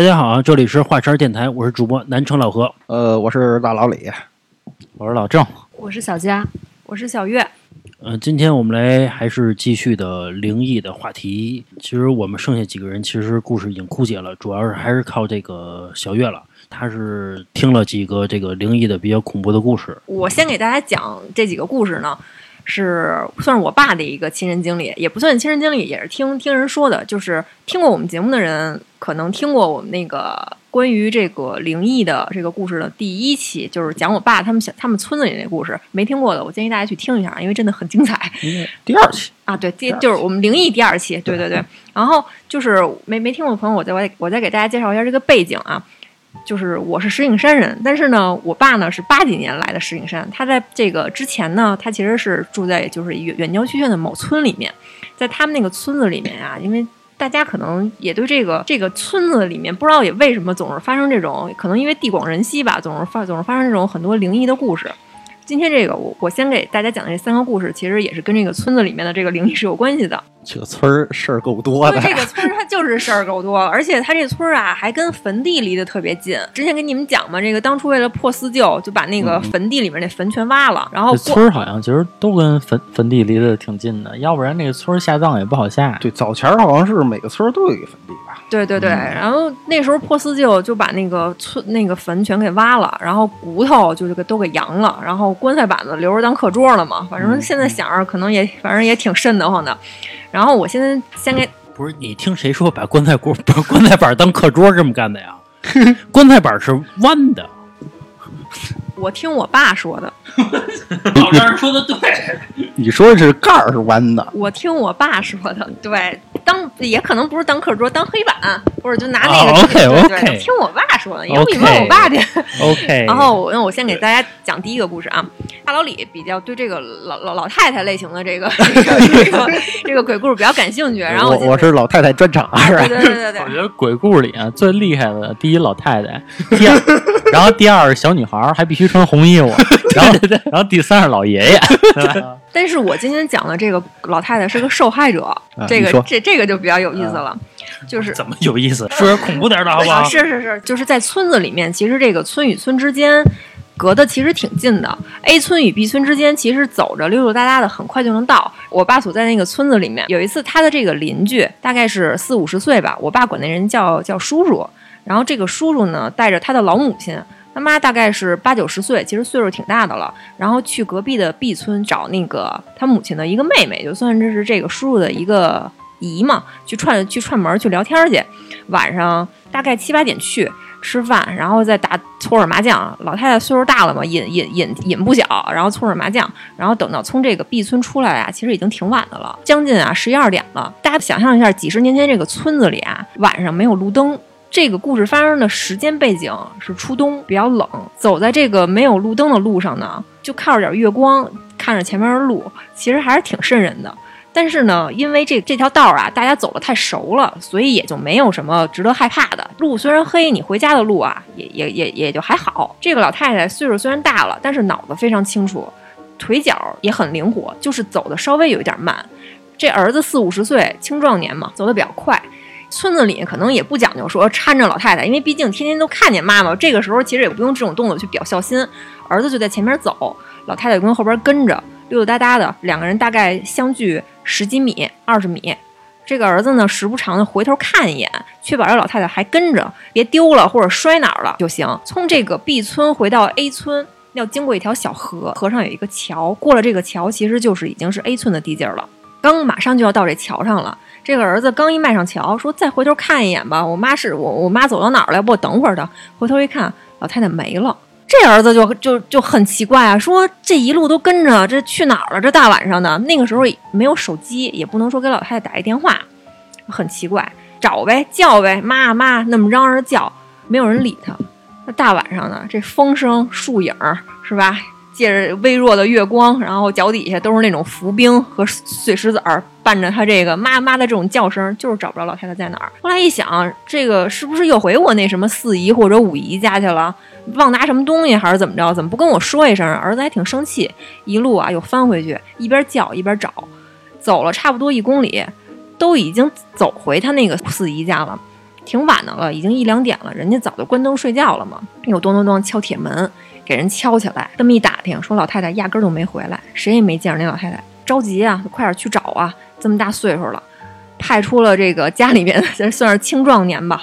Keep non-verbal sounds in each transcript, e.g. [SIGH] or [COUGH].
大家好，这里是华山电台，我是主播南城老何。呃，我是大老李，我是老郑，我是小佳，我是小月。呃，今天我们来还是继续的灵异的话题。其实我们剩下几个人，其实故事已经枯竭了，主要是还是靠这个小月了。他是听了几个这个灵异的比较恐怖的故事。我先给大家讲这几个故事呢，是算是我爸的一个亲身经历，也不算亲身经历，也是听听人说的。就是听过我们节目的人，可能听过我们那个关于这个灵异的这个故事的第一期，就是讲我爸他们小他们村子里那故事。没听过的，我建议大家去听一下，因为真的很精彩。[LAUGHS] 第二期啊，对，第就是我们灵异第二期，对对对。然后就是没没听过的朋友，我再我我再给大家介绍一下这个背景啊。就是我是石景山人，但是呢，我爸呢是八几年来的石景山。他在这个之前呢，他其实是住在就是远远郊区县的某村里面，在他们那个村子里面啊，因为大家可能也对这个这个村子里面不知道也为什么总是发生这种，可能因为地广人稀吧，总是发总是发生这种很多灵异的故事。今天这个我我先给大家讲的这三个故事，其实也是跟这个村子里面的这个灵异是有关系的。这个村儿事儿够多的。这个村儿它就是事儿够多，而且它这村儿啊还跟坟地离得特别近。之前跟你们讲嘛，这个当初为了破四旧，就把那个坟地里面那坟全挖了。然后村儿好像其实都跟坟坟地离得挺近的，要不然那个村儿下葬也不好下。对，早前好像是每个村儿都有一个坟地吧？对对对。然后那时候破四旧就把那个村那个坟全给挖了，然后骨头就给都给扬了，然后棺材板子留着当课桌了嘛。反正现在想着可能也反正也挺瘆得慌的。然后我现在先给不是你听谁说把棺材锅 [LAUGHS] 把棺材板当课桌这么干的呀？棺材板是弯的。我听我爸说的。[LAUGHS] 老丈人说的对。你说的是盖儿是弯的。我听我爸说的，对，当也可能不是当课桌，当黑板，或者就拿那个。OK OK。听我爸说的，有你问我爸去。[LAUGHS] OK。然后那我先给大家讲第一个故事啊。大老李比较对这个老老老太太类型的这个 [LAUGHS] 这个这个鬼故事比较感兴趣。然后我我是老太太专场，是吧？对对对对。我觉得鬼故事里啊最厉害的第一老太太，第二，然后第二小女孩还必须穿红衣服，[LAUGHS] 然后然后第三是老爷爷。[LAUGHS] 但是我今天讲的这个老太太是个受害者，这个这这个就比较有意思了，就是怎么有意思？说点恐怖点的好不好？是是是，就是在村子里面，其实这个村与村之间隔的其实挺近的。A 村与 B 村之间，其实走着溜溜达达的，很快就能到。我爸所在那个村子里面，有一次他的这个邻居大概是四五十岁吧，我爸管那人叫叫叔叔。然后这个叔叔呢，带着他的老母亲。他妈大概是八九十岁，其实岁数挺大的了。然后去隔壁的 B 村找那个他母亲的一个妹妹，就算这是这个叔叔的一个姨嘛，去串去串门去聊天去。晚上大概七八点去吃饭，然后再打搓会麻将。老太太岁数大了嘛，瘾瘾瘾瘾不小，然后搓会麻将。然后等到从这个 B 村出来啊，其实已经挺晚的了，将近啊十一二点了。大家想象一下，几十年前这个村子里啊，晚上没有路灯。这个故事发生的时间背景是初冬，比较冷。走在这个没有路灯的路上呢，就靠着点月光，看着前面的路，其实还是挺瘆人的。但是呢，因为这这条道啊，大家走的太熟了，所以也就没有什么值得害怕的。路虽然黑，你回家的路啊，也也也也就还好。这个老太太岁数虽然大了，但是脑子非常清楚，腿脚也很灵活，就是走的稍微有一点慢。这儿子四五十岁，青壮年嘛，走的比较快。村子里可能也不讲究说搀着老太太，因为毕竟天天都看见妈妈。这个时候其实也不用这种动作去表孝心。儿子就在前面走，老太太跟后边跟着，溜溜达达的，两个人大概相距十几米、二十米。这个儿子呢，时不常的回头看一眼，确保这老太太还跟着，别丢了或者摔哪儿了就行。从这个 B 村回到 A 村，要经过一条小河，河上有一个桥，过了这个桥，其实就是已经是 A 村的地界了。刚马上就要到这桥上了。这个儿子刚一迈上桥，说：“再回头看一眼吧，我妈是我，我妈走到哪儿了？要不，我等会儿她。”回头一看，老太太没了。这儿子就就就很奇怪啊，说：“这一路都跟着，这去哪儿了？这大晚上的，那个时候没有手机，也不能说给老太太打一电话，很奇怪。找呗，叫呗，妈妈，那么嚷嚷着叫，没有人理他。那大晚上的，这风声、树影是吧？借着微弱的月光，然后脚底下都是那种浮冰和碎石子儿。”伴着他这个妈妈的这种叫声，就是找不着老太太在哪儿。后来一想，这个是不是又回我那什么四姨或者五姨家去了？忘拿什么东西还是怎么着？怎么不跟我说一声？儿子还挺生气，一路啊又翻回去，一边叫一边找，走了差不多一公里，都已经走回他那个四姨家了。挺晚的了，已经一两点了，人家早就关灯睡觉了嘛。又咚咚咚敲铁门，给人敲起来。这么一打听，说老太太压根儿都没回来，谁也没见着那老太太。着急啊，快点去找啊！这么大岁数了，派出了这个家里面这算是青壮年吧，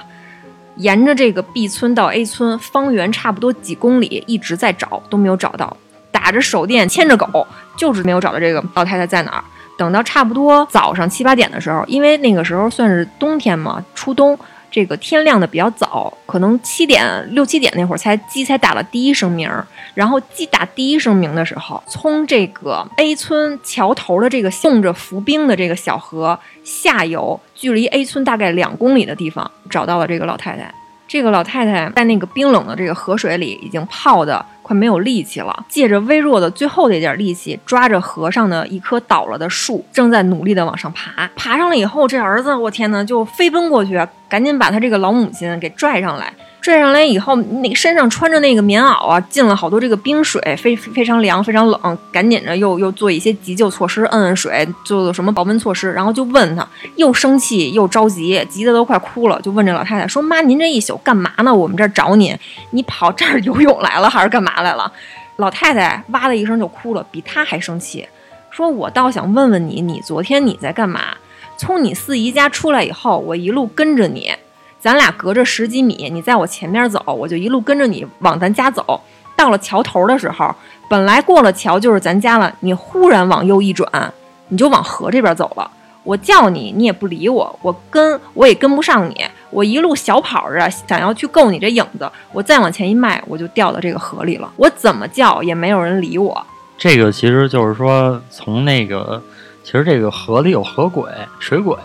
沿着这个 B 村到 A 村，方圆差不多几公里，一直在找，都没有找到。打着手电，牵着狗，就是没有找到这个老太太在哪儿。等到差不多早上七八点的时候，因为那个时候算是冬天嘛，初冬，这个天亮的比较早，可能七点六七点那会儿才鸡才打了第一声鸣。然后鸡打第一声鸣的时候，从这个 A 村桥头的这个冻着浮冰的这个小河下游，距离 A 村大概两公里的地方，找到了这个老太太。这个老太太在那个冰冷的这个河水里已经泡的快没有力气了，借着微弱的最后的一点力气，抓着河上的一棵倒了的树，正在努力的往上爬。爬上了以后，这儿子我天哪，就飞奔过去，赶紧把他这个老母亲给拽上来。拽上来以后，那身上穿着那个棉袄啊，进了好多这个冰水，非非常凉，非常冷，赶紧着又又做一些急救措施，摁摁水，做做什么保温措施，然后就问他，又生气又着急，急得都快哭了，就问这老太太说：“妈，您这一宿干嘛呢？我们这儿找你，你跑这儿游泳来了还是干嘛来了？”老太太哇的一声就哭了，比他还生气，说：“我倒想问问你，你昨天你在干嘛？从你四姨家出来以后，我一路跟着你。”咱俩隔着十几米，你在我前面走，我就一路跟着你往咱家走。到了桥头的时候，本来过了桥就是咱家了，你忽然往右一转，你就往河这边走了。我叫你，你也不理我，我跟我也跟不上你。我一路小跑着，想要去够你这影子。我再往前一迈，我就掉到这个河里了。我怎么叫也没有人理我。这个其实就是说，从那个，其实这个河里有河鬼、水鬼。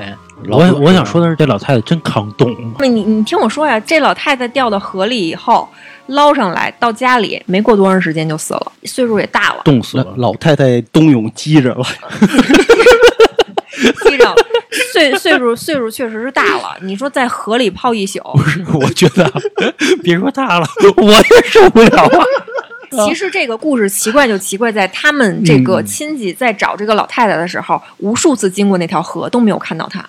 我我想说的是，这老太太真抗冻。你你听我说呀，这老太太掉到河里以后，捞上来到家里，没过多长时间就死了，岁数也大了，冻死了。老太太冬泳积着了，[LAUGHS] [LAUGHS] 积着了，岁岁数岁数确实是大了。你说在河里泡一宿，不是？我觉得 [LAUGHS] 别说大了，我也受不了啊。其实这个故事奇怪就奇怪在他们这个亲戚在找这个老太太的时候，无数次经过那条河都没有看到她，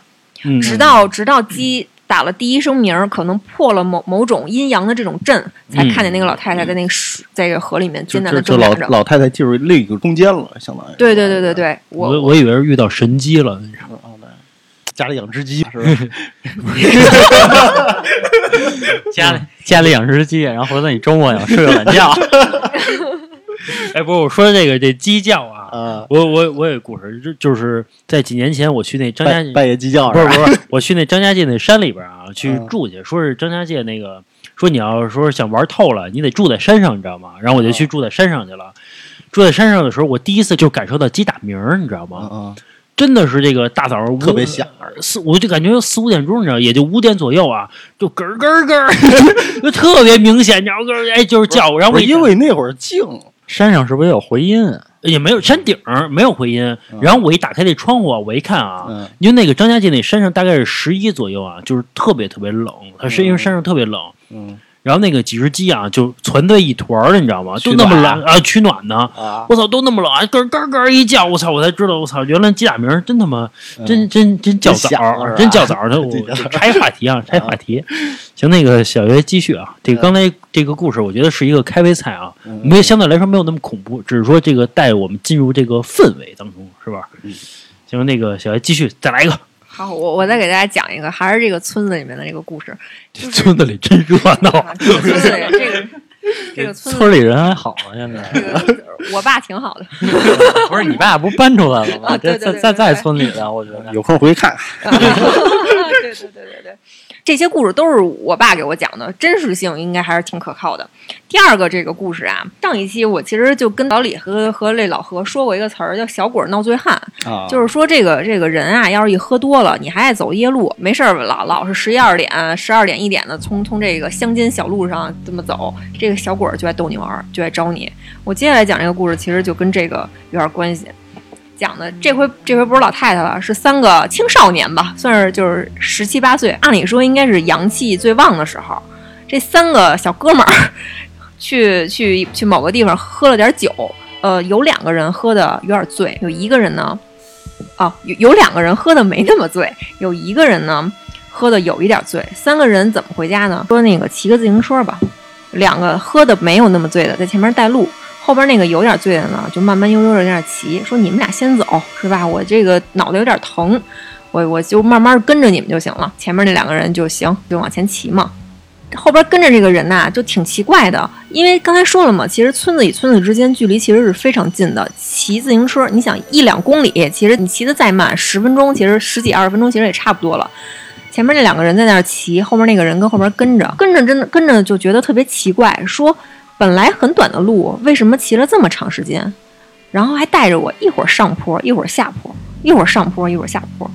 直到直到鸡打了第一声鸣儿，可能破了某某种阴阳的这种阵，才看见那个老太太在那个水在这个河里面艰难的挣扎着。老太太进入另一个空间了，相当于。对对对对对，我我以为是遇到神机了？家里养只鸡是吧？[LAUGHS] 家里 [LAUGHS] 家里养只鸡，然后回头你周末想睡个懒觉。[LAUGHS] 哎，不是我说的这个这鸡叫啊，我我我有故事，就就是在几年前我去那张家界半夜鸡叫，不是不是，我去那张家界那山里边啊去住去，说是张家界那个说你要说想玩透了，你得住在山上，你知道吗？然后我就去住在山上去了。住在山上的时候，我第一次就感受到鸡打鸣，你知道吗？嗯。真的是这个大早上特别响，四我就感觉四五点钟，你知道，也就五点左右啊，就咯咯咯，[LAUGHS] 就特别明显，你知道，哎，就是叫。然后因为那会儿静，山上是不是也有回音？也没有，山顶没有回音。然后我一打开那窗户，我一看啊，因为那个张家界那山上大概是十一左右啊，就是特别特别冷，它是因为山上特别冷。嗯。然后那个几只鸡啊，就存在一团儿，你知道吗？都那么冷啊，取暖呢。我操，都那么冷，咯咯咯一叫，我操，我才知道，我操，原来鸡打鸣真他妈真真真叫早，真叫早。的。[LAUGHS] 我拆话题 [LAUGHS] 啊，拆话题。行，那个小月继续啊。这个刚才这个故事，我觉得是一个开胃菜啊，没有相对来说没有那么恐怖，只是说这个带我们进入这个氛围当中，是吧？行，那个小月继续再来一个。好，我我再给大家讲一个，还是这个村子里面的这个故事。村子里真热闹。村子里这个 [LAUGHS] 这个村里人还好啊，现在。我爸挺好的。[LAUGHS] 不是你爸不搬出来了吗？在在在在村里的，我觉得有空回去看看。对对对对对。这些故事都是我爸给我讲的，真实性应该还是挺可靠的。第二个这个故事啊，上一期我其实就跟老李和和这老何说过一个词儿，叫“小鬼闹醉汉”，就是说这个这个人啊，要是一喝多了，你还爱走夜路，没事儿老老是十一二点、十二点一点的从从这个乡间小路上这么走，这个小鬼儿就爱逗你玩，就爱招你。我接下来讲这个故事，其实就跟这个有点关系。讲的这回这回不是老太太了，是三个青少年吧，算是就是十七八岁，按理说应该是阳气最旺的时候。这三个小哥们儿去去去某个地方喝了点酒，呃，有两个人喝的有点醉，有一个人呢，哦，有有两个人喝的没那么醉，有一个人呢喝的有一点醉。三个人怎么回家呢？说那个骑个自行车吧，两个喝的没有那么醉的在前面带路，后边那个有点醉的呢，就慢慢悠悠的在那骑。说你们俩先走是吧？我这个脑袋有点疼，我我就慢慢跟着你们就行了。前面那两个人就行，就往前骑嘛。后边跟着这个人呐、就挺奇怪的，因为刚才说了嘛，其实村子与村子之间距离其实是非常近的。骑自行车，你想一两公里，其实你骑的再慢，十分钟，其实十几二十分钟，其实也差不多了。前面那两个人在那儿骑，后面那个人跟后边跟着，跟着真的跟着就觉得特别奇怪，说本来很短的路，为什么骑了这么长时间？然后还带着我一会儿上坡，一会儿下坡，一会儿上坡，一会儿下坡，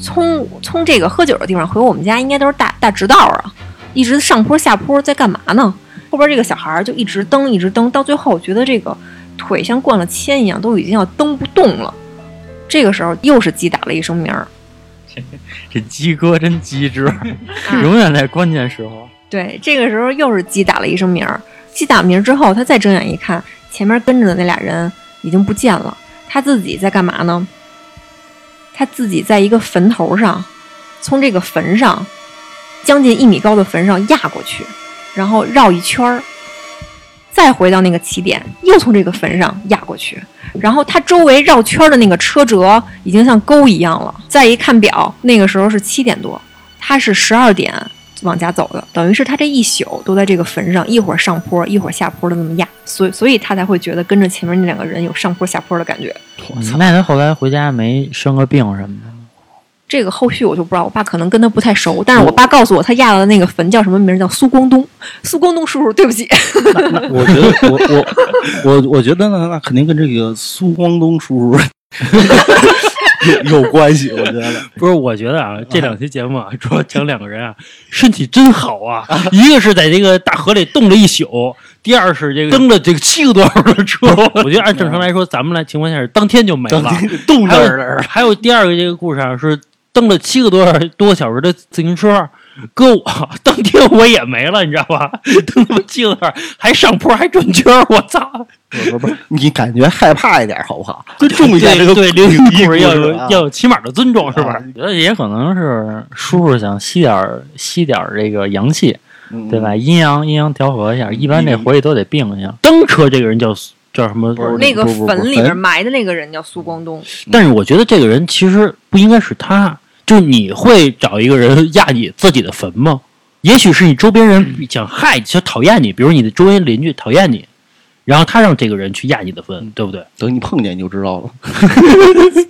从从这个喝酒的地方回我们家，应该都是大大直道啊。一直上坡下坡，在干嘛呢？后边这个小孩儿就一直蹬，一直蹬，到最后觉得这个腿像灌了铅一样，都已经要蹬不动了。这个时候又是鸡打了一声鸣儿，[LAUGHS] 这鸡哥真机智，[LAUGHS] 永远在关键时候。对，这个时候又是鸡打了一声鸣儿。鸡打鸣之后，他再睁眼一看，前面跟着的那俩人已经不见了。他自己在干嘛呢？他自己在一个坟头上，从这个坟上将近一米高的坟上压过去，然后绕一圈儿，再回到那个起点，又从这个坟上压过去。然后他周围绕圈的那个车辙已经像沟一样了。再一看表，那个时候是七点多，他是十二点往家走的，等于是他这一宿都在这个坟上，一会儿上坡，一会儿下坡的那么压，所以所以他才会觉得跟着前面那两个人有上坡下坡的感觉。那他后来回家没生个病什么的？这个后续我就不知道，我爸可能跟他不太熟，但是我爸告诉我他压的那个坟叫什么名儿，叫苏光东。[LAUGHS] 苏光东叔叔，对不起，我觉得我我我我觉得那，那肯定跟这个苏光东叔叔有 [LAUGHS] 有关系。我觉得不是，我觉得啊，这两期节目啊，主要讲两个人啊，身体真好啊。一个是在这个大河里冻了一宿，第二是这个蹬了这个七个多小时的车。我觉得按正常来说，咱们来情况下是当天就没了。冻还有那儿了，还有第二个这个故事啊，是蹬了七个多多小时的自行车。搁我当天我也没了，你知道吧？蹬他妈七个多小时，还上坡还转圈，我操！不是不是，你感觉害怕一点好不好？尊重一下这个对灵异异故事要有啊要有起码的尊重，是吧？啊我觉得也可能是叔叔想吸点吸点这个阳气，嗯对吧？阴阳阴阳调和一下，一般这回去都得病一下。蹬车这个人叫叫什么？不是那个不不不坟里面埋的那个人叫苏光东。但是我觉得这个人其实不应该是他，就你会找一个人压你自己的坟吗？也许是你周边人想害你、想讨厌你，比如你的周围邻居讨厌你，然后他让这个人去压你的坟，对不对？等你碰见你就知道了。[LAUGHS]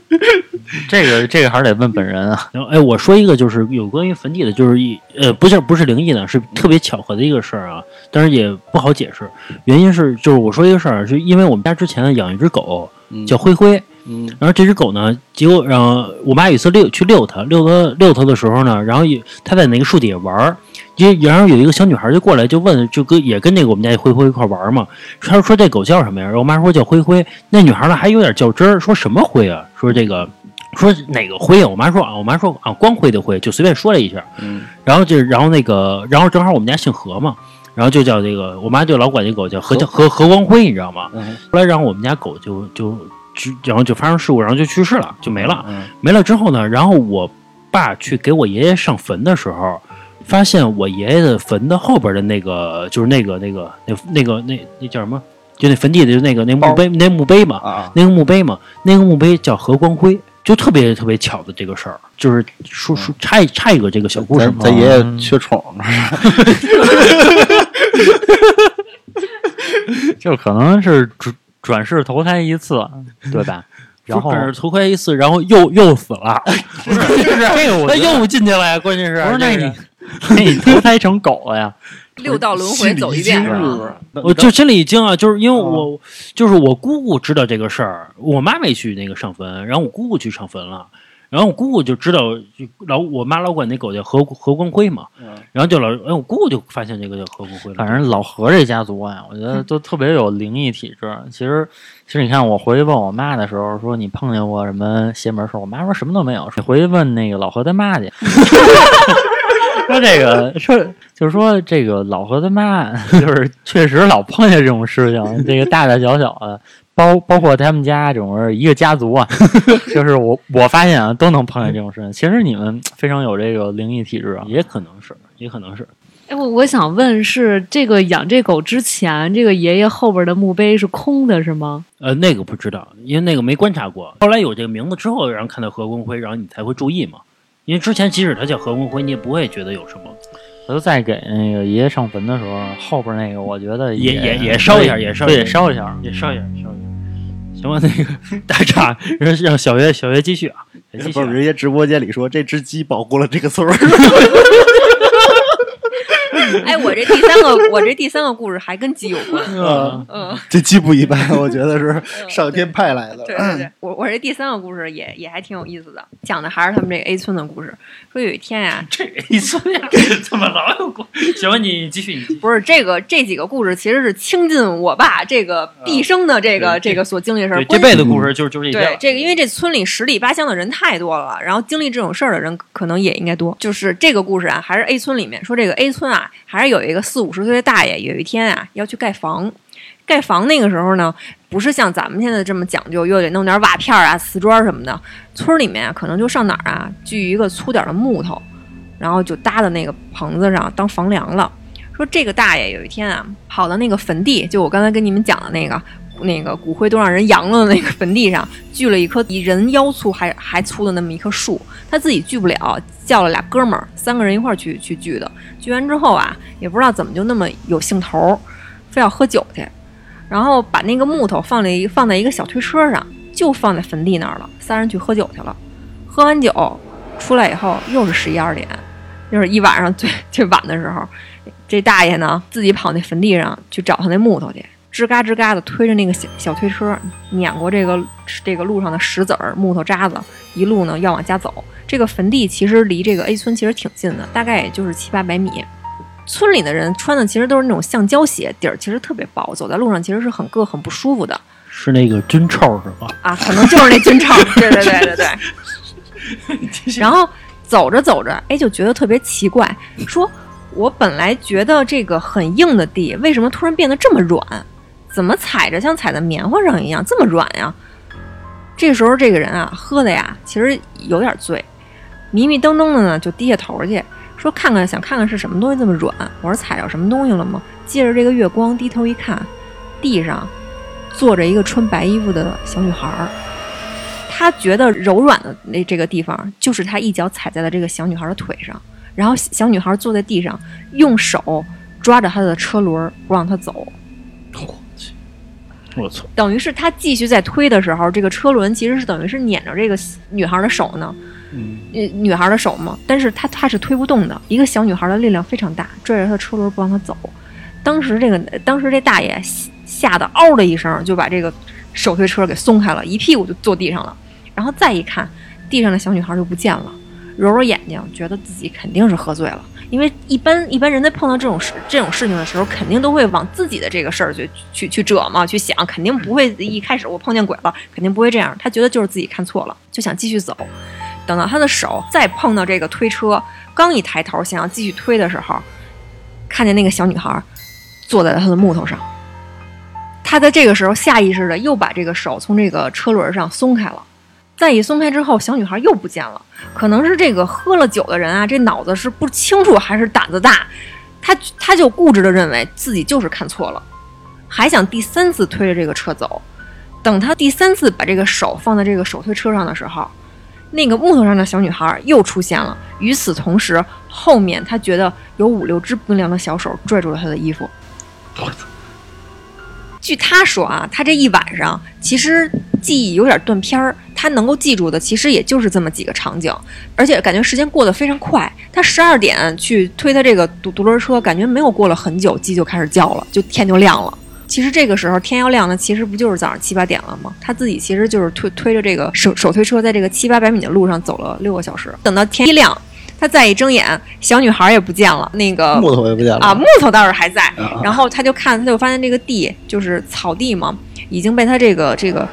这个这个还是得问本人啊。然后，哎，我说一个就是有关于坟地的，就是一呃，不是不是灵异的，是特别巧合的一个事儿啊，但是也不好解释。原因是就是我说一个事儿，是因为我们家之前养一只狗嗯叫灰灰，嗯然后这只狗呢，结果然后我妈有一次遛去遛它，遛它遛它的时候呢，然后有它在那个树底下玩儿，也然后有一个小女孩就过来就问，就跟也跟那个我们家那灰灰一块玩嘛，她说这狗叫什么呀？然后我妈说叫灰灰，那女孩呢还有点较真儿，说什么灰啊？说这个说哪个灰啊？我妈说啊，我妈说啊光辉的辉，就随便说了一下，嗯然后就然后那个然后正好我们家姓何嘛。然后就叫这个，我妈就老管这狗叫何叫何何光辉，你知道吗？嗯后来然后我们家狗就就就然后就发生事故，然后就去世了，就没了。嗯没了之后呢，然后我爸去给我爷爷上坟的时候，发现我爷爷的坟的后边的那个就是那个那个那那个那那叫什么？就那坟地的就那个那墓碑那墓碑嘛，啊，那个墓碑嘛，那个墓碑叫何光辉。就特别特别巧的这个事儿，就是说说插一插一个这个小故事嘛。咱咱爷爷缺宠呢，[LAUGHS] [LAUGHS] 就可能是转转世投胎一次，对吧？[LAUGHS] 然后反正头盔一次，然后又又死了，[LAUGHS] 不是这个我他又进去了呀。关键是不是那个你那你 [LAUGHS] 投胎成狗了呀？六道轮回走一遍是吧？我就心里一惊啊，就是因为我、就是我姑姑知道这个事儿，我妈没去那个上坟，然后我姑姑去上坟了，然后我姑姑就知道，就老我妈老管那狗叫何何光辉嘛，嗯然后就老哎，我姑姑就发现这个叫何光辉了，反正老何这家族啊，我觉得都特别有灵异体质。其实，其实你看，我回去问我妈的时候，说你碰见过什么邪门事儿？我妈说什么都没有。你回去问那个老何他妈去，[LAUGHS] 说这个说就是说这个老何他妈 [LAUGHS] 就是确实老碰见这种事情，这个大大小小的包包括他们家这种一个家族啊，[LAUGHS] 就是我我发现啊，都能碰见这种事情。其实你们非常有这个灵异体质啊，也可能是，也可能是。哎，我我想问，是这个养这狗之前，这个爷爷后边的墓碑是空的，是吗？呃，那个不知道，因为那个没观察过。后来有这个名字之后，然后看到何文辉，然后你才会注意嘛。因为之前即使他叫何文辉，你也不会觉得有什么。我就再给那个爷爷上坟的时候，后边那个我觉得也也也烧一下，也烧对烧一下，也烧一下，烧一下。行吧，那个大岔让让小月小月继续啊，继续、不是人家直播间里说这只鸡保护了这个村儿。[LAUGHS] 哎，我这第三个，我这第三个故事还跟鸡有关。[LAUGHS] 嗯嗯，这鸡不一般，我觉得是上天派来的。对对对，我我这第三个故事也也还挺有意思的，讲的还是他们这个 A 村的故事。说有一天呀，[LAUGHS] 这 A 村呀，怎么老有故？[LAUGHS] 行吧，你继续，你继续。不是这个这几个故事其实是倾尽我爸这个毕生的这个这个所经历的事儿。这辈子故事就是就是这对这个，因为这村里十里八乡的人太多了，然后经历这种事儿的人可能也应该多。就是这个故事啊，还是 A 村里面说这个 A 村啊。还是有一个个四五十岁的大爷，有一天啊要去盖房，盖房那个时候呢，不是像咱们现在这么讲究，又得弄点瓦片啊、瓷砖什么的。村里面啊，可能就上哪儿啊，锯一个粗点的木头，然后就搭在那个棚子上当房梁了。说这个大爷有一天啊，跑到那个坟地，就我刚才跟你们讲的那个，那个骨灰都让人扬了的那个坟地上，锯了一棵比人腰粗还还粗的那么一棵树，他自己锯不了，叫了俩哥们儿，三个人一块儿去去锯的。锯完之后啊，也不知道怎么就那么有兴头，非要喝酒去，然后把那个木头放在一放在一个小推车上，就放在坟地那儿了。仨人去喝酒去了，喝完酒出来以后又是十一二点，又是一晚上最最晚的时候，这大爷呢自己跑那坟地上去找他那木头去，吱嘎吱嘎的推着那个小小推车，碾过这个这个路上的石子儿、木头渣子，一路呢要往家走。这个坟地其实离这个 A 村其实挺近的，大概也就是七八百米。村里的人穿的其实都是那种橡胶鞋，底儿其实特别薄，走在路上其实是很硌、很不舒服的。是那个军臭是吧？啊，可能就是那军臭。对对对对对。[LAUGHS] 然后走着走着，哎，就觉得特别奇怪，说我本来觉得这个很硬的地，为什么突然变得这么软？怎么踩着像踩在棉花上一样这么软呀？这时候这个人啊，喝的呀，其实有点醉，迷迷瞪瞪的呢，就低下头去，说看看，想看看是什么东西这么软。我说踩着什么东西了吗？借着这个月光低头一看，地上坐着一个穿白衣服的小女孩儿。他觉得柔软的那这个地方，就是他一脚踩在了这个小女孩的腿上，然后小女孩坐在地上，用手抓着她的车轮，不让她走。我操！等于是他继续在推的时候，这个车轮其实是等于是撵着这个女孩的手呢，嗯，女孩的手嘛。但是他他是推不动的，一个小女孩的力量非常大，拽着她的车轮不让她走。当时这个当时这大爷吓得嗷的一声，就把这个手推车给松开了，一屁股就坐地上了。然后再一看，地上的小女孩就不见了，揉揉眼睛，觉得自己肯定是喝醉了。因为一般一般人在碰到这种事这种事情的时候，肯定都会往自己的这个事儿去去去折嘛，去想，肯定不会一开始我碰见鬼了，肯定不会这样。他觉得就是自己看错了，就想继续走。等到他的手再碰到这个推车，刚一抬头想要继续推的时候，看见那个小女孩坐在了他的木头上。他在这个时候下意识的又把这个手从这个车轮上松开了。再一松开之后，小女孩又不见了。可能是这个喝了酒的人啊，这脑子是不清楚还是胆子大，他他就固执的认为自己就是看错了，还想第三次推着这个车走。等他第三次把这个手放在这个手推车上的时候，那个木头上的小女孩又出现了。与此同时，后面他觉得有五六只冰凉的小手拽住了他的衣服。据他说啊，他这一晚上其实记忆有点断片儿，他能够记住的其实也就是这么几个场景，而且感觉时间过得非常快。他十二点去推他这个独独轮车，感觉没有过了很久，鸡就开始叫了，就天就亮了。其实这个时候天要亮呢，其实不就是早上七八点了吗？他自己其实就是推推着这个手手推车，在这个七八百米的路上走了六个小时。等到天一亮，他再一睁眼，小女孩也不见了，那个木头也不见了啊，木头倒是还在。然后他就看，他就发现这个地就是草地嘛，已经被他这个这个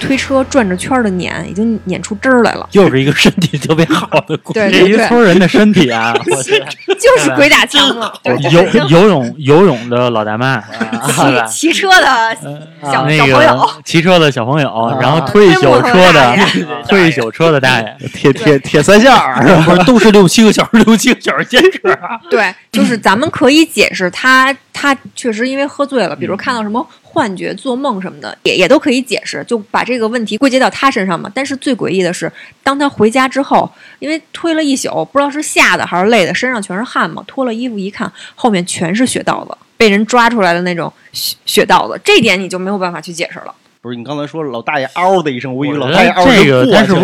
推车转着圈儿的碾，已经碾出汁儿来了。又是一个身体特别好的故事。对这一村人的身体啊，[LAUGHS] 我去，就是鬼打墙嘛，[LAUGHS] 对。游游泳游泳的老大妈，[LAUGHS] 骑骑车的小朋友。个，骑车的小朋友，啊。然后推一宿车的推木头推一宿车的大爷，铁铁铁三线儿，不是都是六七个小时，六七个小时坚持。啊。对，就是咱们可以解释他他确实因为喝醉了，比如看到什么幻觉、做梦什么的，也也都可以解释，就把这个问题归结到他身上嘛。但是最诡异的是，当他回家之后，因为推了一宿，不知道是吓的还是累的，身上全是汗嘛，脱了衣服一看，后面全是血道子，被人抓出来的那种血血道子，这点你就没有办法去解释了。不是你刚才说老大爷嗷的一声，我以为老大爷嗷得这个过 [LAUGHS] 他是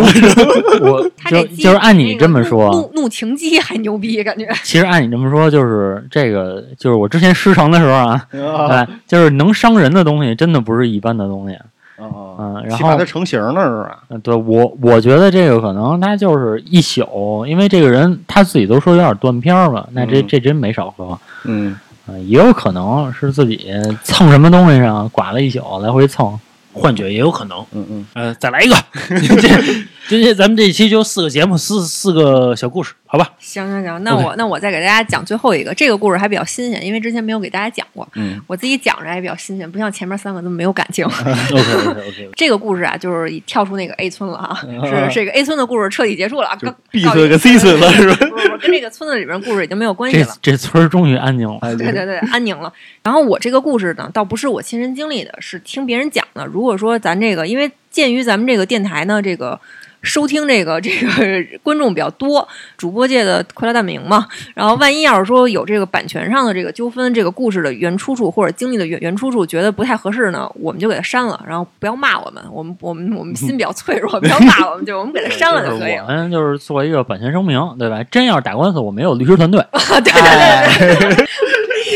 我他就就是按你这么说，怒怒情激还牛逼，感觉。[LAUGHS] 其实按你这么说，就是这个，就是我之前师承的时候啊，啊对，就是能伤人的东西，真的不是一般的东西。啊嗯，然后它成型了是吧？嗯，对我我觉得这个可能他就是一宿，因为这个人他自己都说有点断片儿嘛，那这嗯这真没少喝。嗯，嗯，也有可能是自己蹭什么东西上刮了一宿，来回蹭。幻觉也有可能。嗯嗯，呃，再来一个，这 [LAUGHS] 今天咱们这一期就四个节目，四四个小故事，好吧？行行行，那我那我再给大家讲最后一个，这个故事还比较新鲜，因为之前没有给大家讲过，嗯我自己讲着还比较新鲜，不像前面三个那么没有感情。[LAUGHS] OK OK OK，[LAUGHS] 这个故事啊，就是跳出那个 A 村了啊，是这个 A 村的故事彻底结束了，啊告 B 告村跟 C 村了 [LAUGHS] 是吧？不是不是，跟这个村子里边故事已经没有关系了。这村终于安宁了。哎对对对，安宁了。然后我这个故事呢，倒不是我亲身经历的，是听别人讲的。如果说咱这个，因为鉴于咱们这个电台呢，这个收听这个 [LAUGHS] 这个观众比较多，主播界的快乐大本营嘛。然后万一要是说有这个版权上的这个纠纷，这个故事的原出处或者经历的原原出处觉得不太合适呢，我们就给它删了，然后不要骂我们，我们我们我们心比较脆弱，不要骂我们，就我们给它删了就可以了。我们就是做一个版权声明，对吧？真要是打官司，我们有律师团队。[LAUGHS] [LAUGHS] 对对对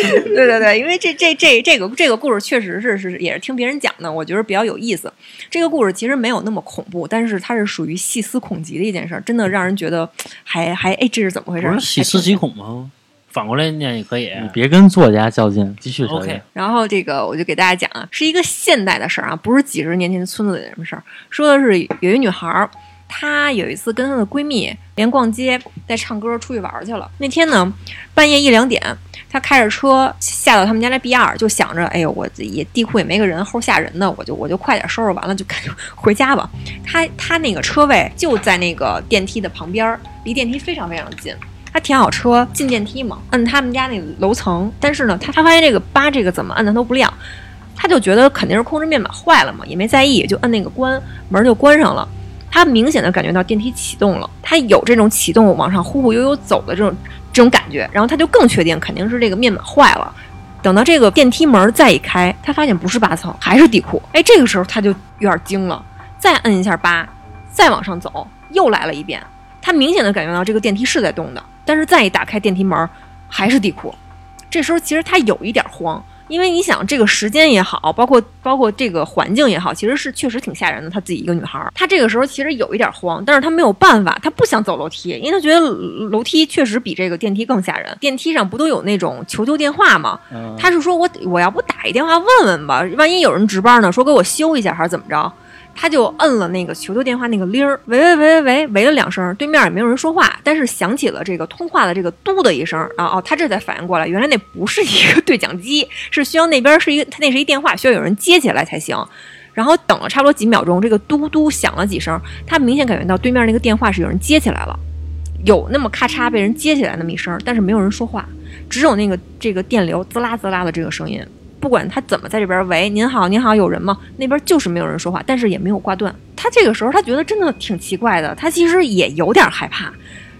对 [LAUGHS] 对。对因为这这这这个这个故事确实是是也是听别人讲的，我觉得比较有意思。这个故事其实没有那么恐怖，但是它是属于细思恐极的一件事儿，真的让人觉得还还哎这是怎么回事儿？不是细思极恐吗？反过来念也可以。你别跟作家较劲，继续说 OK 姐。然后这个我就给大家讲啊，是一个现代的事儿啊，不是几十年前村子里的什么事儿。说的是有一女孩儿，她有一次跟她的闺蜜连逛街带唱歌出去玩去了。那天呢，半夜一两点，她开着车下到他们家那 B 二，就想着，哎呦，我也地库也没个人，齁吓人的，我就我就快点收拾完了 [LAUGHS] 就赶紧回家吧。她她那个车位就在那个电梯的旁边，离电梯非常非常近。她停好车进电梯嘛，摁他们家那楼层，但是呢，她她发现这个八这个怎么摁的都不亮，他就觉得肯定是控制面板坏了嘛，也没在意，就摁那个关门就关上了。他明显的感觉到电梯启动了，他有这种启动往上忽忽悠悠走的这种这种感觉，然后他就更确定肯定是这个面板坏了。等到这个电梯门再一开，他发现不是八层，还是地库。哎，这个时候他就有点惊了，再摁一下八，再往上走，又来了一遍。他明显的感觉到这个电梯是在动的，但是再一打开电梯门，还是地库。这时候其实他有一点慌，因为你想这个时间也好，包括包括这个环境也好，其实是确实挺吓人的。她自己一个女孩儿，她这个时候其实有一点慌，但是她没有办法，她不想走楼梯，因为她觉得楼梯确实比这个电梯更吓人。电梯上不都有那种求救电话吗？嗯她是说我我要不打一电话问问吧，万一有人值班呢，说给我修一下还是怎么着？他就摁了那个求救电话那个铃儿，喂喂喂喂喂，喂了两声，对面也没有人说话，但是响起了这个通话的这个嘟的一声，然后哦，他这才反应过来，原来那不是一个对讲机，是需要那边是一个，他那是一电话，需要有人接起来才行。然后等了差不多几秒钟，这个嘟嘟响了几声，他明显感觉到对面那个电话是有人接起来了，有那么咔嚓被人接起来那么一声，但是没有人说话，只有那个这个电流滋啦滋啦的这个声音。不管他怎么在这边喂，您好，您好，有人吗？那边就是没有人说话，但是也没有挂断。他这个时候他觉得真的挺奇怪的，他其实也有点害怕，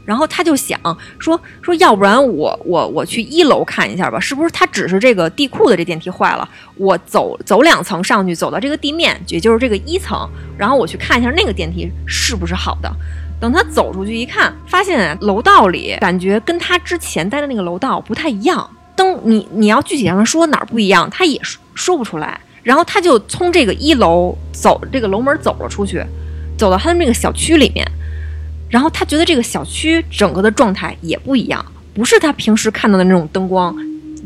然后他就想说说，要不然我我我去一楼看一下吧，是不是他只是这个地库的这电梯坏了？我走走两层上去，走到这个地面，也就是这个一层，然后我去看一下那个电梯是不是好的。等他走出去一看，发现楼道里感觉跟他之前待的那个楼道不太一样。灯，你你要具体让他说哪儿不一样，他也说说不出来。然后他就从这个一楼走，这个楼门走了出去，走到他的那个小区里面。然后他觉得这个小区整个的状态也不一样，不是他平时看到的那种灯光，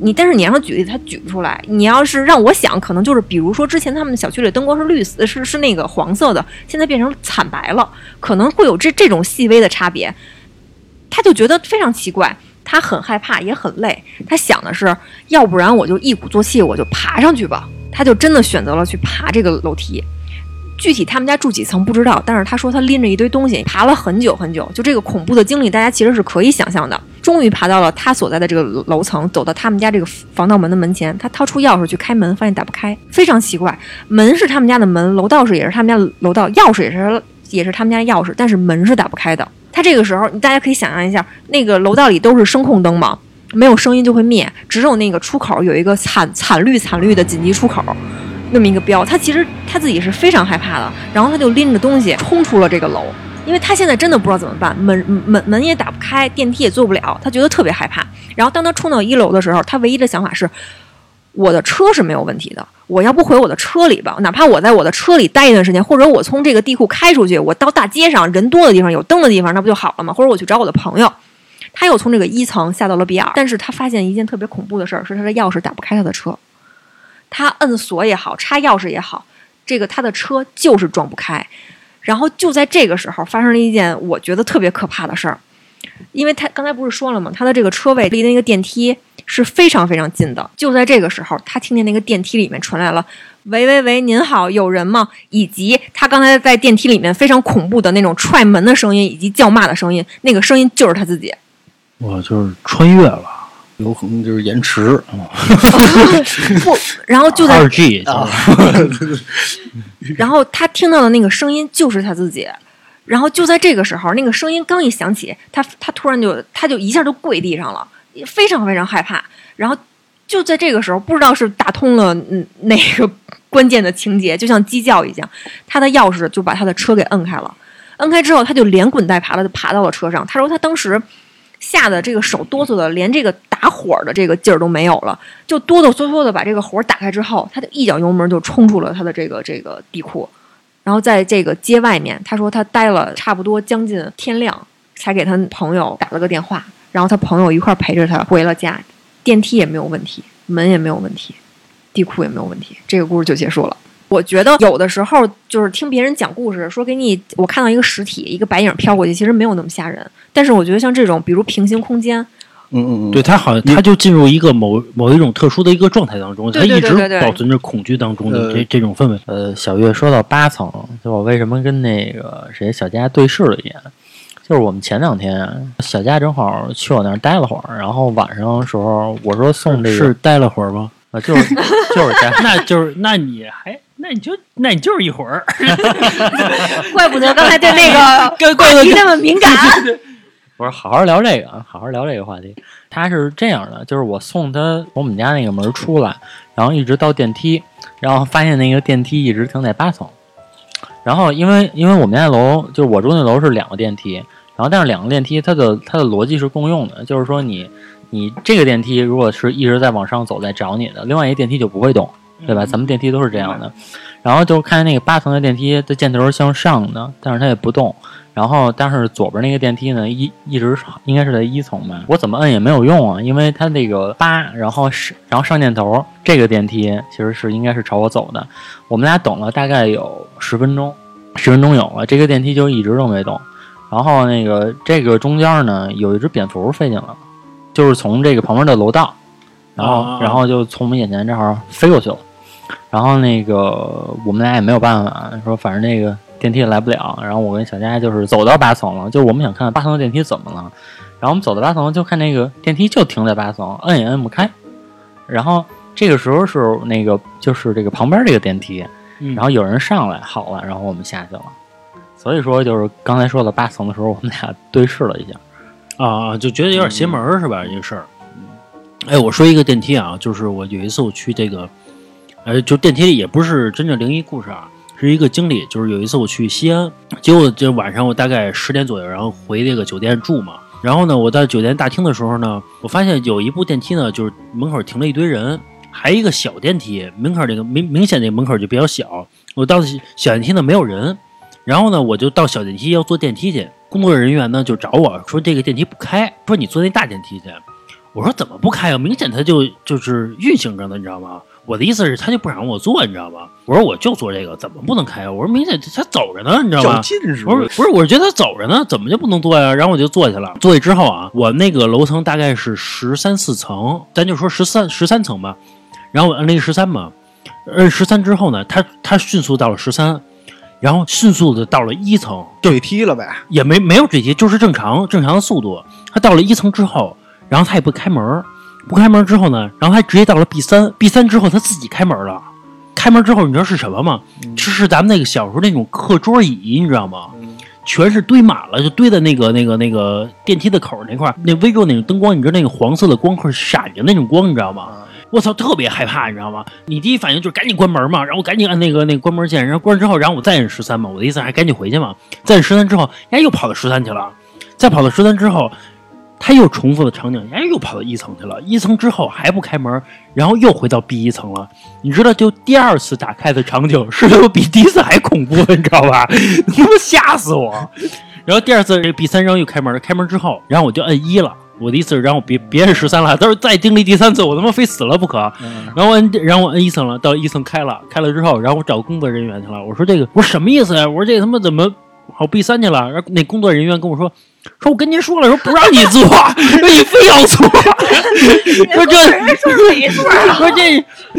你但是你让他举例，他举不出来。你要是让我想，可能就是比如说之前他们小区里灯光是绿色，是是那个黄色的，现在变成惨白了，可能会有这这种细微的差别。他就觉得非常奇怪，他很害怕，也很累。他想的是，要不然我就一鼓作气，我就爬上去吧。他就真的选择了去爬这个楼梯。具体他们家住几层不知道，但是他说他拎着一堆东西爬了很久很久，就这个恐怖的经历，大家其实是可以想象的。终于爬到了他所在的这个楼层，走到他们家这个防盗门的门前，他掏出钥匙去开门，发现打不开，非常奇怪。门是他们家的门，楼道是也是他们家楼道，钥匙也是也是他们家的钥匙，但是门是打不开的。他这个时候，大家可以想象一下，那个楼道里都是声控灯嘛，没有声音就会灭，只有那个出口有一个惨惨绿惨绿的紧急出口。那么一个标，他其实他自己是非常害怕的，然后他就拎着东西冲出了这个楼，因为他现在真的不知道怎么办，门门门也打不开，电梯也坐不了，他觉得特别害怕。然后当他冲到一楼的时候，他唯一的想法是，我的车是没有问题的，我要不回我的车里吧，哪怕我在我的车里待一段时间，或者我从这个地库开出去，我到大街上人多的地方有灯的地方，那不就好了吗？或者我去找我的朋友。他又从这个一层下到了 B 二，但是他发现一件特别恐怖的事儿，是他的钥匙打不开他的车。他摁锁也好，插钥匙也好，这个他的车就是撞不开。然后就在这个时候，发生了一件我觉得特别可怕的事儿，因为他刚才不是说了吗？他的这个车位离那个电梯是非常非常近的。就在这个时候，他听见那个电梯里面传来了“喂喂喂，您好，有人吗？”以及他刚才在电梯里面非常恐怖的那种踹门的声音以及叫骂的声音，那个声音就是他自己。我就是穿越了。有可能就是延迟，[LAUGHS] 不，然后就在二 G，[LAUGHS] 然后他听到的那个声音就是他自己，然后就在这个时候，那个声音刚一响起，他他突然就他就一下就跪地上了，非常非常害怕。然后就在这个时候，不知道是打通了哪个关键的情节，就像鸡叫一样，他的钥匙就把他的车给摁开了。摁开之后，他就连滚带爬的就爬到了车上。他说他当时。吓得这个手哆嗦的，连这个打火的这个劲儿都没有了，就哆哆嗦嗦的把这个火打开之后，他就一脚油门就冲出了他的这个这个地库，然后在这个街外面，他说他待了差不多将近天亮，才给他朋友打了个电话，然后他朋友一块陪着他回了家，电梯也没有问题，门也没有问题，地库也没有问题，这个故事就结束了。我觉得有的时候就是听别人讲故事，说给你我看到一个实体，一个白影飘过去，其实没有那么吓人。但是我觉得像这种，比如平行空间，嗯嗯嗯，对他好像他就进入一个某某一种特殊的一个状态当中，他一直保存着恐惧当中的这这种氛围。呃，小月说到八层，就我为什么跟那个谁小佳对视了一眼，就是我们前两天小佳正好去我那儿待了会儿，然后晚上的时候我说送这个是待了会儿吗？啊，就是 [LAUGHS] 就是待，[LAUGHS] 那就是那你还那你就那你就是一会儿，[LAUGHS] 怪不得刚才对那个怪话题那么敏感。不是好好聊这个，啊，好好聊这个话题。他是这样的，就是我送他从我们家那个门出来，然后一直到电梯，然后发现那个电梯一直停在八层。然后因为因为我们家楼就是我住那楼是两个电梯，然后但是两个电梯它的它的逻辑是共用的，就是说你你这个电梯如果是一直在往上走在找你的，另外一个电梯就不会动，对吧？咱们电梯都是这样的。然后就看见那个八层的电梯的箭头是向上的，但是它也不动。然后，但是左边那个电梯呢，一一直应该是在一层吧。我怎么摁也没有用啊，因为它那个八，然后是然后上箭头，这个电梯其实是应该是朝我走的。我们俩等了大概有十分钟，十分钟有了，这个电梯就一直都没动。然后那个这个中间呢，有一只蝙蝠飞进来了，就是从这个旁边的楼道，然后然后就从我们眼前这儿飞过去了。然后那个我们俩也没有办法，说反正那个。电梯也来不了，然后我跟小佳就是走到八层了，就是我们想看看八层的电梯怎么了，然后我们走到八层就看那个电梯就停在八层，摁也摁不开，然后这个时候是那个就是这个旁边这个电梯，然后有人上来好了，然后我们下去了，所以说就是刚才说到八层的时候，我们俩对视了一下，啊，就觉得有点邪门是吧？这个事儿，哎，我说一个电梯啊，就是我有一次我去这个，呃，就电梯里也不是真正灵异故事啊。是一个经历，就是有一次我去西安，结果就晚上我大概十点左右，然后回这个酒店住嘛。然后呢，我到酒店大厅的时候呢，我发现有一部电梯呢，就是门口停了一堆人，还有一个小电梯，门口那个明明显那门口就比较小。我到小电梯呢没有人，然后呢我就到小电梯要坐电梯去，工作人员呢就找我说这个电梯不开，说你坐那大电梯去。我说怎么不开啊？明显它就就是运行着呢，你知道吗？我的意思是，他就不让我做，你知道吗？我说我就做这个，怎么不能开啊？我说明显他走着呢，你知道较吗？劲是不是不是，我是觉得他走着呢，怎么就不能做呀？然后我就坐下了。坐下之后啊，我那个楼层大概是十三四层，咱就说十三十三层吧。然后我按那个十三嘛，摁十三之后呢，他他迅速到了十三，然后迅速的到了一层，对踢了呗。也没没有坠梯，就是正常正常的速度。他到了一层之后，然后他也不开门儿，不开门之后呢，然后他直接到了 B 三，B 三之后他自己开门了。开门之后，你知道是什么吗？是是咱们那个小时候那种课桌椅，你知道吗？全是堆满了，就堆在那个那个那个电梯的口那块儿，那微弱那种灯光，你知道那个黄色的光会闪着那种光，你知道吗？我操，特别害怕，你知道吗？你第一反应就是赶紧关门嘛，然后赶紧按那个那个关门键，然后关上之后，然后我再按十三嘛，我的意思还赶紧回去嘛。再按十三之后，人家又跑到十三去了，再跑到十三之后，他又重复的场景，人家又跑到一层去了，一层之后还不开门，然后又回到 B 一层了。你知道，就第二次打开的场景是他妈比第一次还恐怖，你知道吧？[LAUGHS] 他妈吓死我！然后第二次这 B 三然后又开门了，开门之后，然后我就摁一了。我的意思是让我别别摁十三了，到时候再经历第三次，我他妈非死了不可。然后我摁，然后我摁一层了，到一层开了，开了之后，然后我找工作人员去了。我说这个，我说什么意思呀？我说这他妈怎么跑 B 三去了？然后那工作人员跟我说，说我跟您说了，说不让你做，说 [LAUGHS] 你非要做，说这说没错，说这，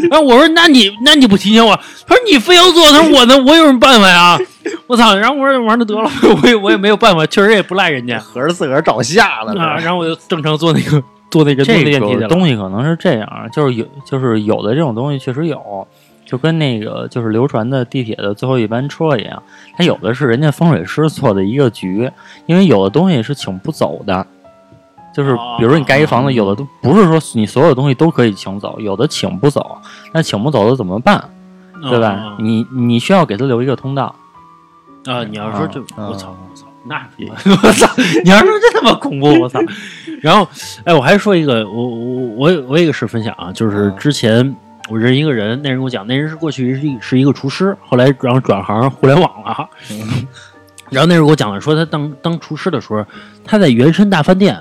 然后我说那你那你不提醒我？他说你非要做，他说我能我有什么办法呀？我操！然后我说完了得了，[LAUGHS] 我也我也没有办法，确实也不赖人家合着自个儿找下了啊。然后我就正常坐那个坐那人工这的电梯去了。个东西可能是这样，就是有，就是有的这种东西确实有，就跟那个就是流传的地铁的最后一班车一样，它有的是人家风水师做的一个局，因为有的东西是请不走的。就是比如说你盖一房子，有的都不是说你所有东西都可以请走，有的请不走，那请不走的怎么办？对吧？啊你你需要给他留一个通道。啊，你要说这，啊我操，我操，那我操，你要说这他妈恐怖，我操！[LAUGHS] 然后，哎，我还说一个，我我我有我有一个事分享啊，就是嗯之前我认识一个人，那人跟我讲，那人是过去是一是一个厨师，后来然后转行互联网了。[LAUGHS] 然后那时候给我讲了，说他当当厨师的时候，他在原山大饭店。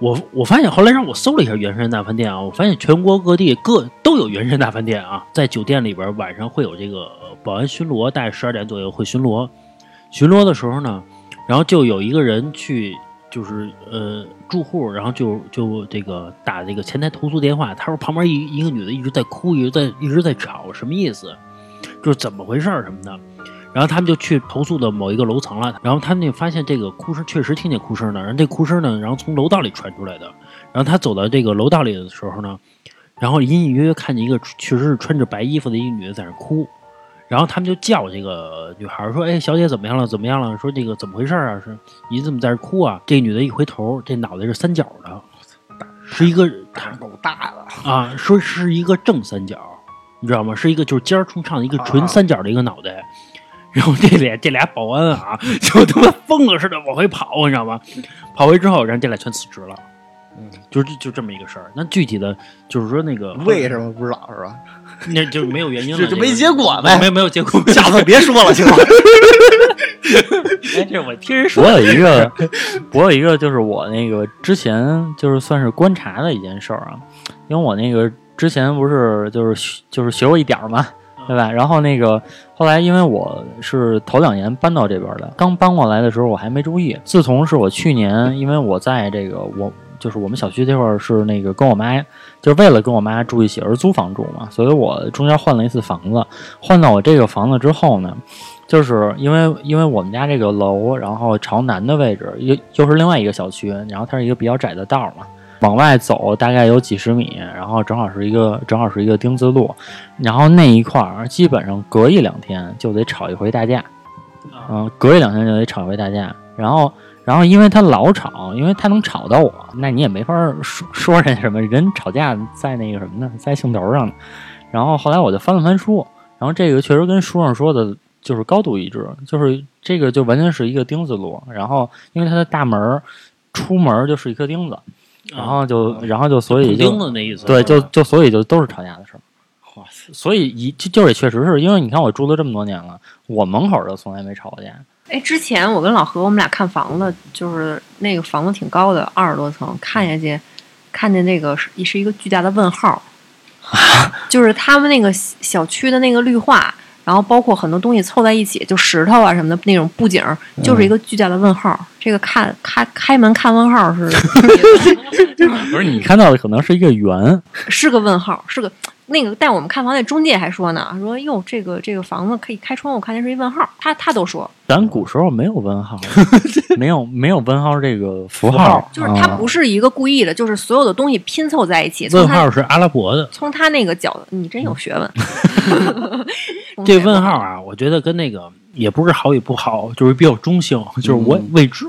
我我发现后来让我搜了一下原山大饭店啊，我发现全国各地各都有原山大饭店啊，在酒店里边晚上会有这个保安巡逻，大概十二点左右会巡逻。巡逻的时候呢，然后就有一个人去，就是呃住户，然后就就这个打这个前台投诉电话，他说旁边一一个女的一直在哭，一直在一直在吵，什么意思？就是怎么回事儿什么的。然后他们就去投诉的某一个楼层了，然后他们就发现这个哭声确实听见哭声呢，然后这哭声呢，然后从楼道里传出来的。然后他走到这个楼道里的时候呢，然后隐隐约约看见一个确实是穿着白衣服的一个女的在那哭，然后他们就叫这个女孩说：“哎，小姐怎么样了？怎么样了？说这个怎么回事啊？是你怎么在这哭啊？”这女的一回头，这脑袋是三角的，是一个胆儿够大的。啊，说是一个正三角，你知道吗？是一个就是尖儿冲上的一个纯三角的一个脑袋。然后这俩这俩保安啊，就他妈疯了似的往回跑，你知道吗？跑回之后，然后这俩全辞职了。嗯，就是就这么一个事儿。那具体的就是说那个为什么不知道是吧？[LAUGHS] 那就没有原因了，就没结果呗没有没有结果。下次别说了，行吗？[LAUGHS] 哎，这我听人说我有一个，我有一个，就是我那个之前就是算是观察的一件事儿啊，因为我那个之前不是就是学就是学过一点儿嘛，对吧？然后那个后来因为我是头两年搬到这边的，刚搬过来的时候我还没注意，自从是我去年，因为我在这个我就是我们小区这块儿是那个跟我妈，就是为了跟我妈住一起而租房住嘛，所以我中间换了一次房子，换到我这个房子之后呢。就是因为因为我们家这个楼，然后朝南的位置又又是另外一个小区，然后它是一个比较窄的道嘛，往外走大概有几十米，然后正好是一个正好是一个丁字路，然后那一块儿基本上隔一两天就得吵一回大架，嗯，隔一两天就得吵一回大架，然后然后因为他老吵，因为他能吵到我，那你也没法说说人什么，人吵架在那个什么呢，在兴头上呢，然后后来我就翻了翻书，然后这个确实跟书上说的。就是高度一致，就是这个就完全是一个钉子路，然后因为它的大门儿出门就是一颗钉子，然后就然后就所以就钉子那意思，对，就就所以就都是吵架的事儿。哇塞，所以一就就也确实是因为你看我住了这么多年了，我门口儿就从来没吵过架。哎，之前我跟老何我们俩看房子，就是那个房子挺高的，二十多层，看下去看见那个是是一个巨大的问号，[LAUGHS] 就是他们那个小区的那个绿化，然后包括很多东西凑在一起，就石头啊什么的那种布景，就是一个巨大的问号。这个看开开门看问号是 [LAUGHS] 不是你看到的可能是一个圆，是个问号，是个那个带我们看房那中介还说呢，说哟这个这个房子可以开窗户看见是一问号，他他都说咱古时候没有问号，[LAUGHS] 没有没有问号这个符符号就是它不是一个故意的，就是所有的东西拼凑在一起。问号是阿拉伯的，从他那个角度，你真有学问。[LAUGHS] 这问号啊，我觉得跟那个也不是好与不好，就是比较中性，就是我未知，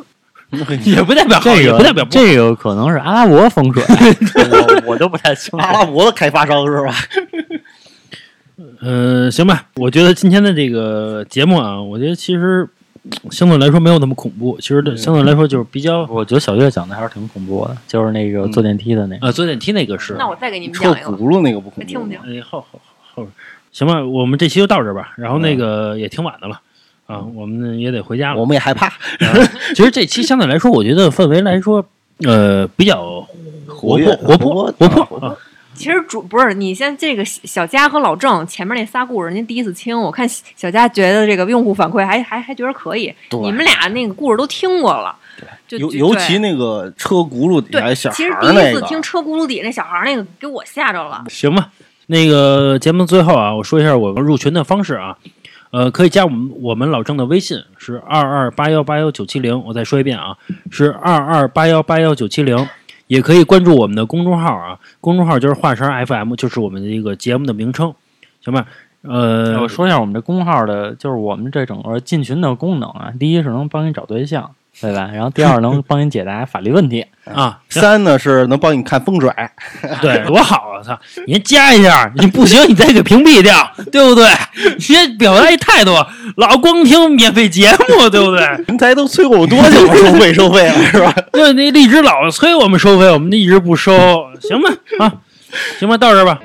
[LAUGHS] 也不代表好，这个也不代表不。这个可能是阿拉伯风水，[LAUGHS] 我我都不太清楚。阿拉伯的开发商是吧？[LAUGHS] 呃，行吧，我觉得今天的这个节目啊，我觉得其实嗯相对来说没有那么恐怖，其实相对来说就是比较我觉得小月讲的还是挺恐怖的，就是那个坐电梯的那个。呃，坐电梯那个是。那我再给你们车讲一个吧，轱辘那个不恐怖听不听？行吧，我们这期就到这儿吧。然后那个也挺晚的了啊，我们也得回家了。我们也害怕，啊。[LAUGHS] 其实这期相对来说，我觉得氛围来说，呃，比较活泼、活泼、活活泼。啊。其实主不是你先这个小佳和老郑前面那仨故事，您第一次听，我看小佳觉得这个用户反馈还还还觉得可以，你们俩那个故事都听过了，就尤尤其那个车轱辘底下对，小孩其实第一次听车轱辘底那小孩儿那个给我吓着了，行吧，那个节目最后啊，我说一下我们入群的方式啊，呃，可以加我们我们老郑的微信是二二八幺八幺九七零，我再说一遍啊，是二二八幺八幺九七零。也可以关注我们的公众号啊，公众号就是华山 FM，就是我们的一个节目的名称，行吧？呃，我说一下我们这公号的，就是我们这整个进群的功能啊。第一是能帮你找对象，对吧？然后第二能帮你解答法律问题。[LAUGHS] 啊，三呢是能帮你看风水，对，多好啊！操，你加一下，你不行你再给屏蔽掉，对不对？你先表达一态度，老光听免费节目，对不对？平台都催我多久了，[LAUGHS] 收费收费了是吧？[LAUGHS] 对，那荔枝老催我们收费，我们一直不收，行吧？啊，行吧，到这儿吧。